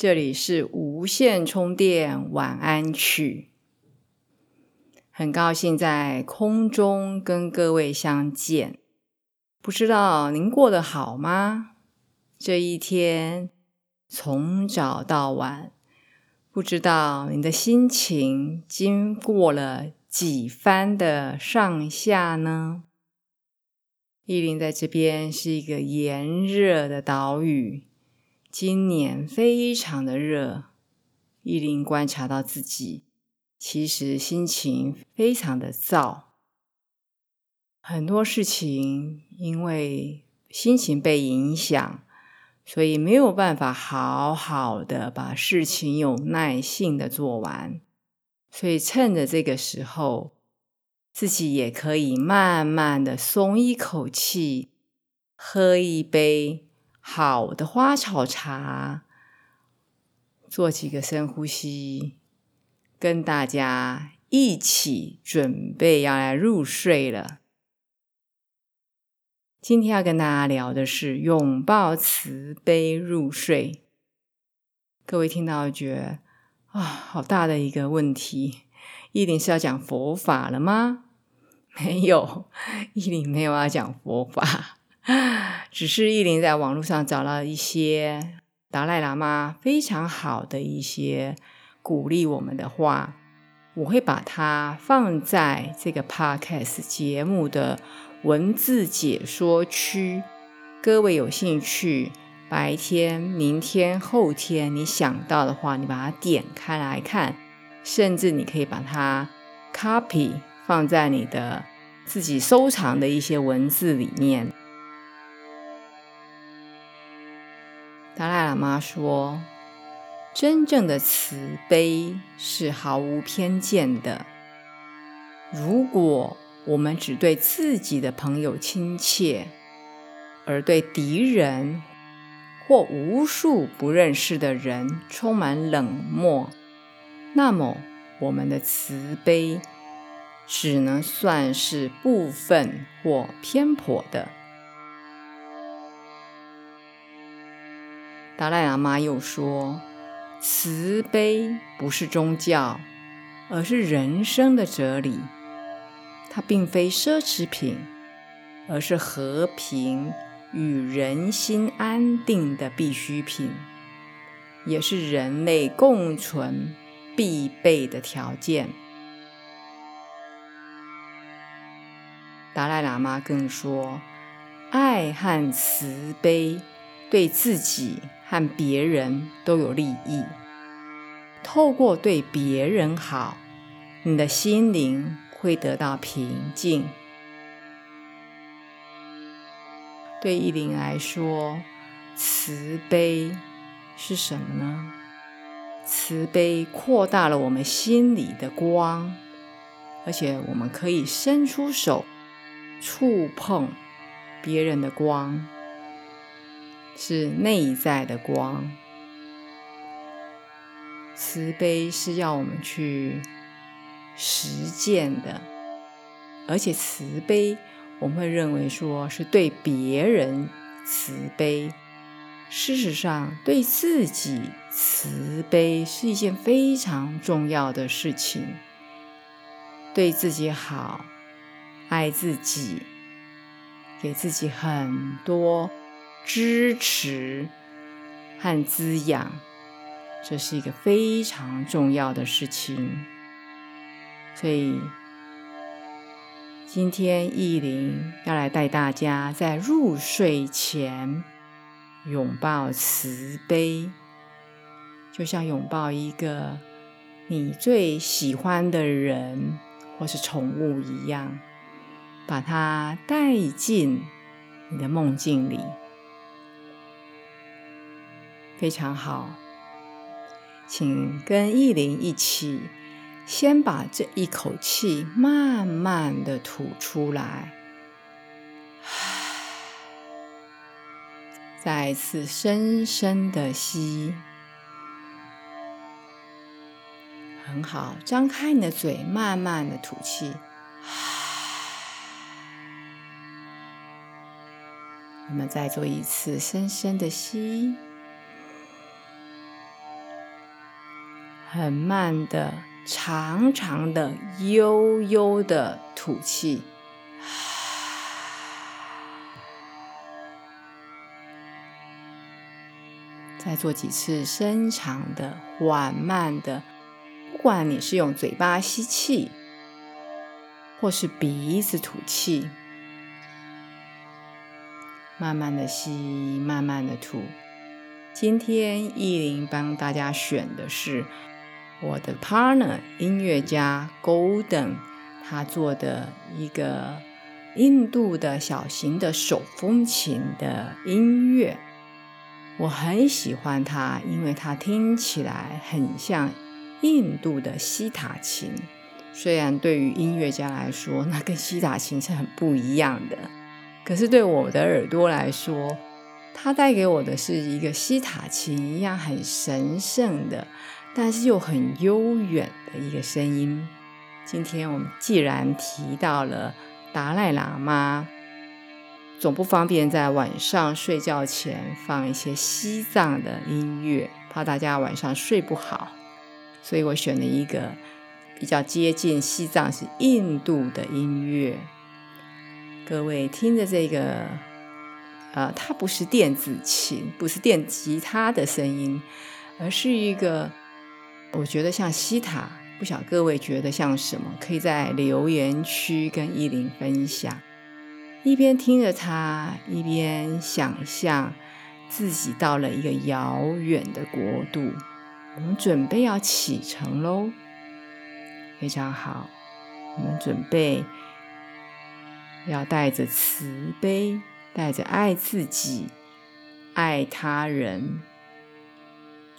这里是无线充电晚安曲，很高兴在空中跟各位相见。不知道您过得好吗？这一天从早到晚，不知道你的心情经过了几番的上下呢？意林在这边是一个炎热的岛屿。今年非常的热，依林观察到自己其实心情非常的燥，很多事情因为心情被影响，所以没有办法好好的把事情有耐性的做完，所以趁着这个时候，自己也可以慢慢的松一口气，喝一杯。好的花草茶，做几个深呼吸，跟大家一起准备要来入睡了。今天要跟大家聊的是拥抱慈悲入睡。各位听到觉得啊，好大的一个问题，依林是要讲佛法了吗？没有，依林没有要讲佛法。只是意林在网络上找了一些达赖喇嘛非常好的一些鼓励我们的话，我会把它放在这个 podcast 节目的文字解说区。各位有兴趣，白天、明天、后天你想到的话，你把它点开来看，甚至你可以把它 copy 放在你的自己收藏的一些文字里面。达赖喇嘛说：“真正的慈悲是毫无偏见的。如果我们只对自己的朋友亲切，而对敌人或无数不认识的人充满冷漠，那么我们的慈悲只能算是部分或偏颇的。”达赖喇嘛又说：“慈悲不是宗教，而是人生的哲理。它并非奢侈品，而是和平与人心安定的必需品，也是人类共存必备的条件。”达赖喇嘛更说：“爱和慈悲对自己。”和别人都有利益。透过对别人好，你的心灵会得到平静。对依林来说，慈悲是什么呢？慈悲扩大了我们心里的光，而且我们可以伸出手触碰别人的光。是内在的光，慈悲是要我们去实践的，而且慈悲我们会认为说是对别人慈悲，事实上对自己慈悲是一件非常重要的事情。对自己好，爱自己，给自己很多。支持和滋养，这是一个非常重要的事情。所以，今天意林要来带大家在入睡前拥抱慈悲，就像拥抱一个你最喜欢的人或是宠物一样，把它带进你的梦境里。非常好，请跟意林一起，先把这一口气慢慢的吐出来。再次深深的吸，很好，张开你的嘴，慢慢的吐气。我们再做一次深深的吸，很慢的、长长的、悠悠的吐气。再做几次深长的、缓慢的，不管你是用嘴巴吸气，或是鼻子吐气，慢慢的吸，慢慢的吐。今天意林帮大家选的是我的 partner 音乐家 Golden 他做的一个印度的小型的手风琴的音乐。我很喜欢它，因为它听起来很像印度的西塔琴。虽然对于音乐家来说，那跟西塔琴是很不一样的，可是对我的耳朵来说，它带给我的是一个西塔琴一样很神圣的，但是又很悠远的一个声音。今天我们既然提到了达赖喇嘛。总不方便在晚上睡觉前放一些西藏的音乐，怕大家晚上睡不好，所以我选了一个比较接近西藏是印度的音乐。各位听着这个，呃，它不是电子琴，不是电吉他的声音，而是一个我觉得像西塔，不晓各位觉得像什么？可以在留言区跟依林分享。一边听着它，一边想象自己到了一个遥远的国度。我们准备要启程喽，非常好。我们准备要带着慈悲，带着爱自己、爱他人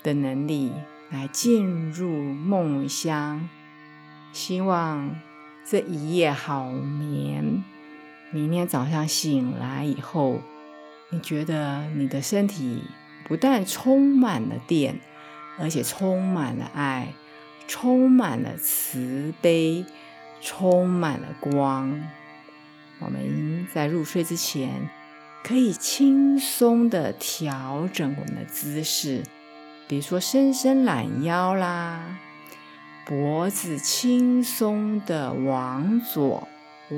的能力来进入梦乡。希望这一夜好眠。明天早上醒来以后，你觉得你的身体不但充满了电，而且充满了爱，充满了慈悲，充满了光。我们在入睡之前，可以轻松的调整我们的姿势，比如说伸伸懒腰啦，脖子轻松的往左。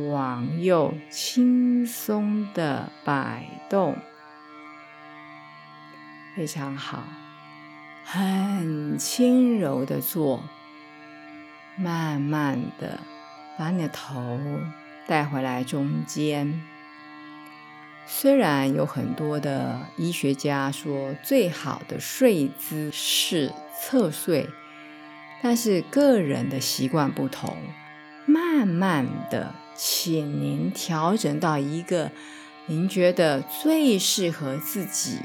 往右轻松的摆动，非常好，很轻柔的做，慢慢的把你的头带回来中间。虽然有很多的医学家说最好的睡姿是侧睡，但是个人的习惯不同，慢慢的。请您调整到一个您觉得最适合自己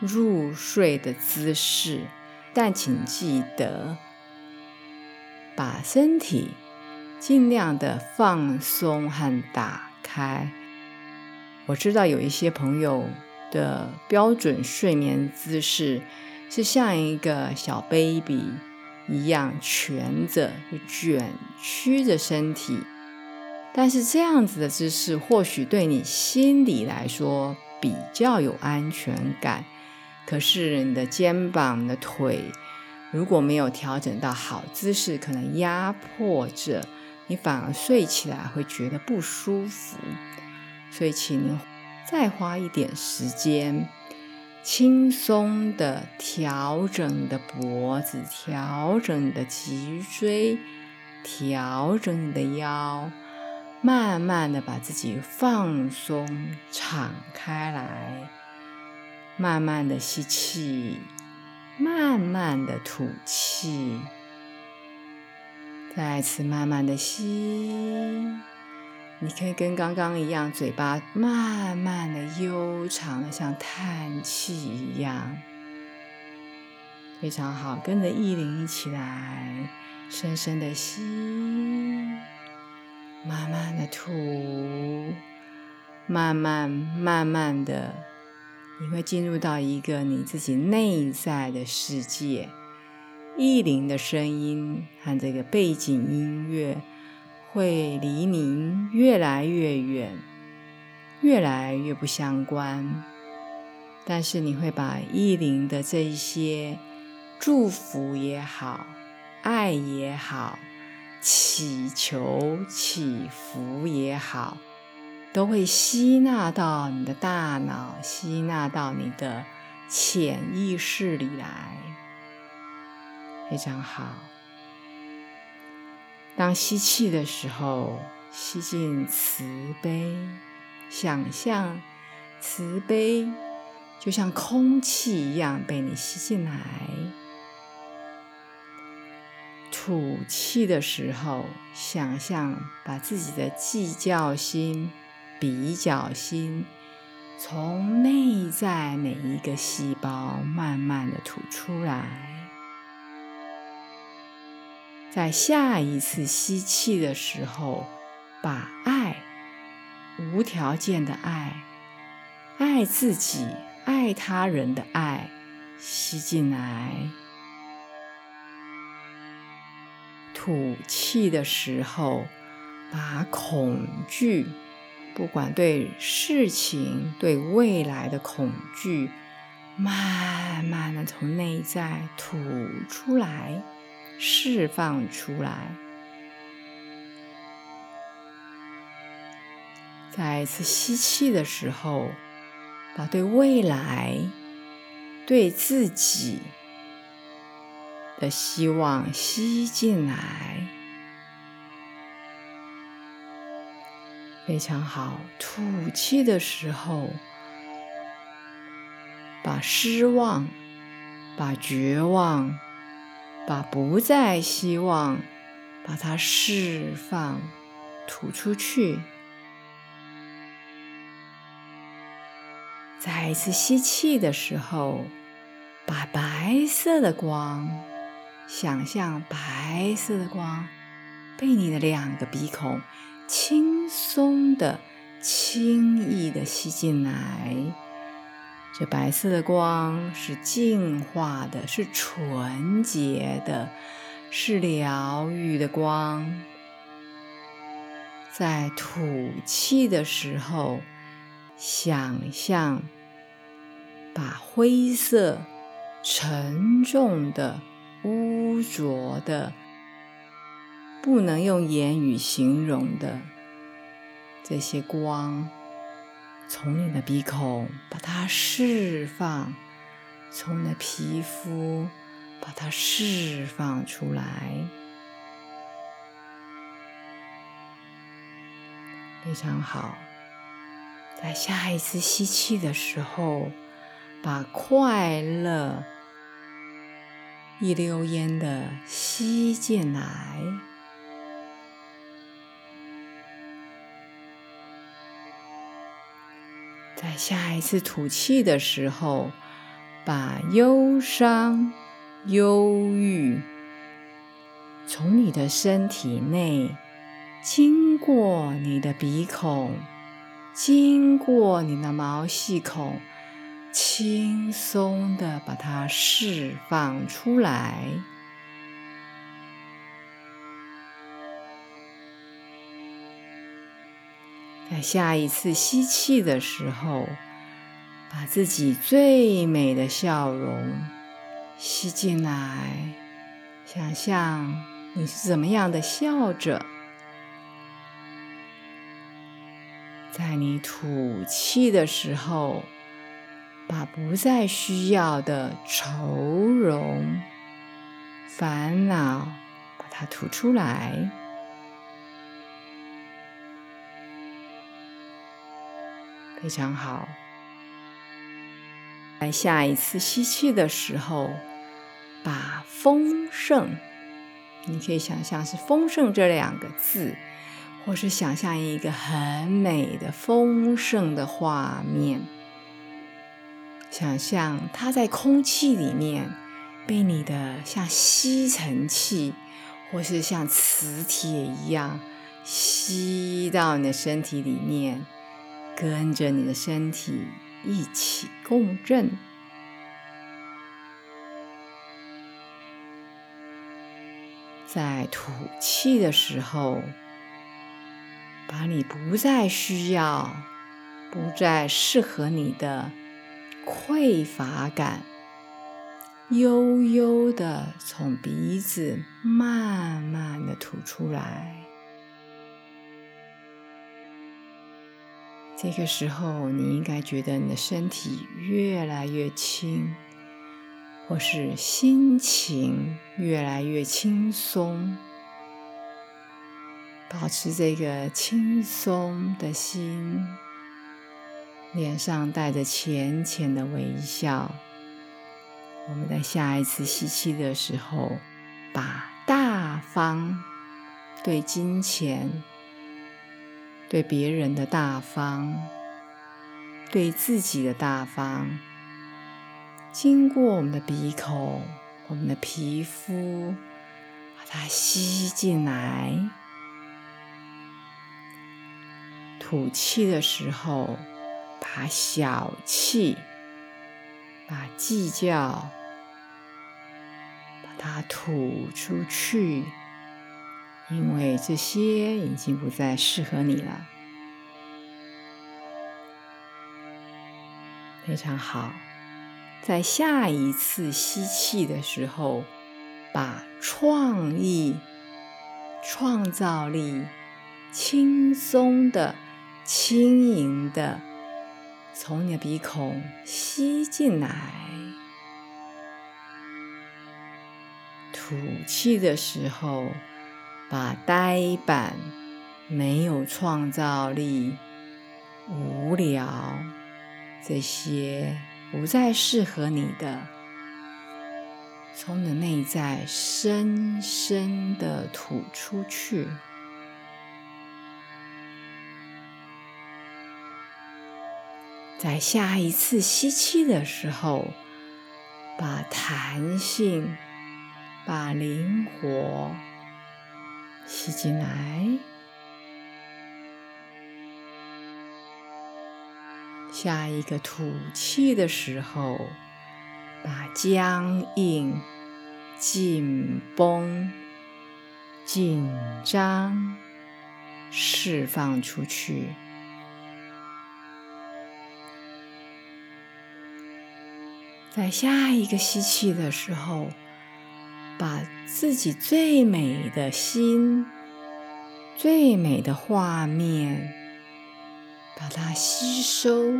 入睡的姿势，但请记得把身体尽量的放松和打开。我知道有一些朋友的标准睡眠姿势是像一个小 baby 一样蜷着、卷曲着身体。但是这样子的姿势，或许对你心里来说比较有安全感。可是你的肩膀、的腿如果没有调整到好姿势，可能压迫着你，反而睡起来会觉得不舒服。所以，请您再花一点时间，轻松的调整你的脖子，调整你的脊椎，调整你的腰。慢慢的把自己放松、敞开来，慢慢的吸气，慢慢的吐气，再次慢慢的吸。你可以跟刚刚一样，嘴巴慢慢的、悠长的，像叹气一样。非常好，跟着意林一起来，深深的吸，慢慢的吐，慢慢慢慢的，你会进入到一个你自己内在的世界。意林的声音和这个背景音乐会离您越来越远，越来越不相关。但是你会把意灵的这一些祝福也好、爱也好、祈求祈福也好，都会吸纳到你的大脑，吸纳到你的潜意识里来。非常好。当吸气的时候，吸进慈悲，想象慈悲就像空气一样被你吸进来。吐气的时候，想象把自己的计较心、比较心从内在每一个细胞慢慢的吐出来。在下一次吸气的时候，把爱、无条件的爱、爱自己、爱他人的爱吸进来。吐气的时候，把恐惧，不管对事情、对未来的恐惧，慢慢的从内在吐出来。释放出来。再一次吸气的时候，把对未来、对自己的希望吸进来，非常好。吐气的时候，把失望、把绝望。把不再希望，把它释放、吐出去。再一次吸气的时候，把白色的光，想象白色的光被你的两个鼻孔轻松的、轻易的吸进来。这白色的光是净化的，是纯洁的，是疗愈的光。在吐气的时候，想象把灰色、沉重的、污浊的、不能用言语形容的这些光。从你的鼻孔把它释放，从你的皮肤把它释放出来，非常好。在下一次吸气的时候，把快乐一溜烟的吸进来。在下一次吐气的时候，把忧伤、忧郁从你的身体内经过你的鼻孔，经过你的毛细孔，轻松的把它释放出来。在下一次吸气的时候，把自己最美的笑容吸进来，想象你是怎么样的笑着。在你吐气的时候，把不再需要的愁容、烦恼，把它吐出来。非常好。在下一次吸气的时候，把丰盛，你可以想象是“丰盛”这两个字，或是想象一个很美的丰盛的画面，想象它在空气里面被你的像吸尘器，或是像磁铁一样吸到你的身体里面，跟着你的身体一起共振。在吐气的时候，把你不再需要、不再适合你的匮乏感，悠悠的从鼻子慢慢的吐出来。这个时候，你应该觉得你的身体越来越轻。或是心情越来越轻松，保持这个轻松的心，脸上带着浅浅的微笑。我们在下一次吸气的时候，把大方对金钱、对别人的大方、对自己的大方。经过我们的鼻孔，我们的皮肤，把它吸进来。吐气的时候，把小气、把计较，把它吐出去，因为这些已经不再适合你了。非常好。在下一次吸气的时候，把创意、创造力轻松的、轻盈的从你的鼻孔吸进来。吐气的时候，把呆板、没有创造力、无聊这些。不再适合你的，从你的内在深深的吐出去。在下一次吸气的时候，把弹性、把灵活吸进来。下一个吐气的时候，把僵硬、紧绷、紧张释放出去。在下一个吸气的时候，把自己最美的心、最美的画面。把它吸收，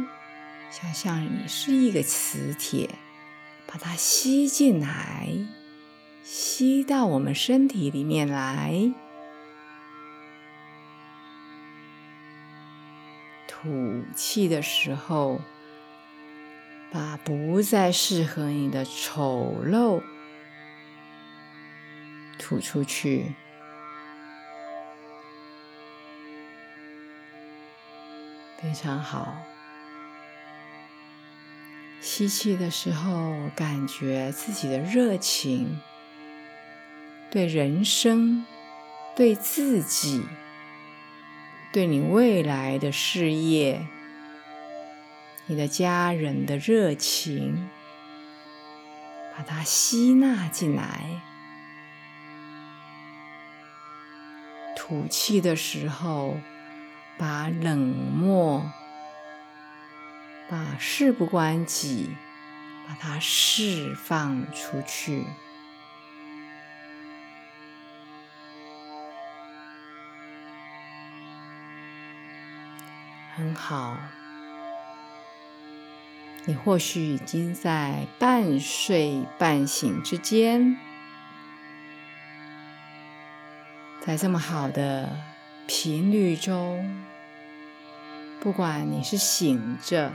想象你是一个磁铁，把它吸进来，吸到我们身体里面来。吐气的时候，把不再适合你的丑陋吐出去。非常好。吸气的时候，感觉自己的热情，对人生、对自己、对你未来的事业、你的家人的热情，把它吸纳进来。吐气的时候。把冷漠、把事不关己，把它释放出去，很好。你或许已经在半睡半醒之间，在这么好的。频率中，不管你是醒着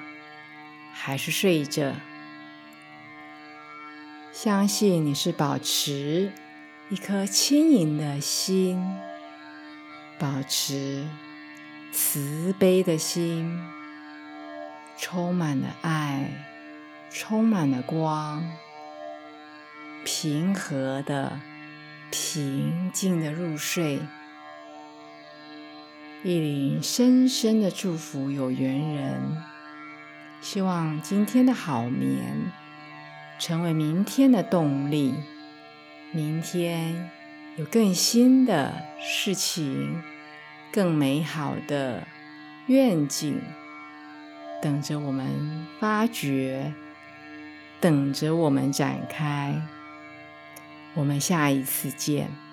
还是睡着，相信你是保持一颗轻盈的心，保持慈悲的心，充满了爱，充满了光，平和的、平静的入睡。意林深深的祝福有缘人，希望今天的好眠成为明天的动力，明天有更新的事情，更美好的愿景，等着我们发掘，等着我们展开。我们下一次见。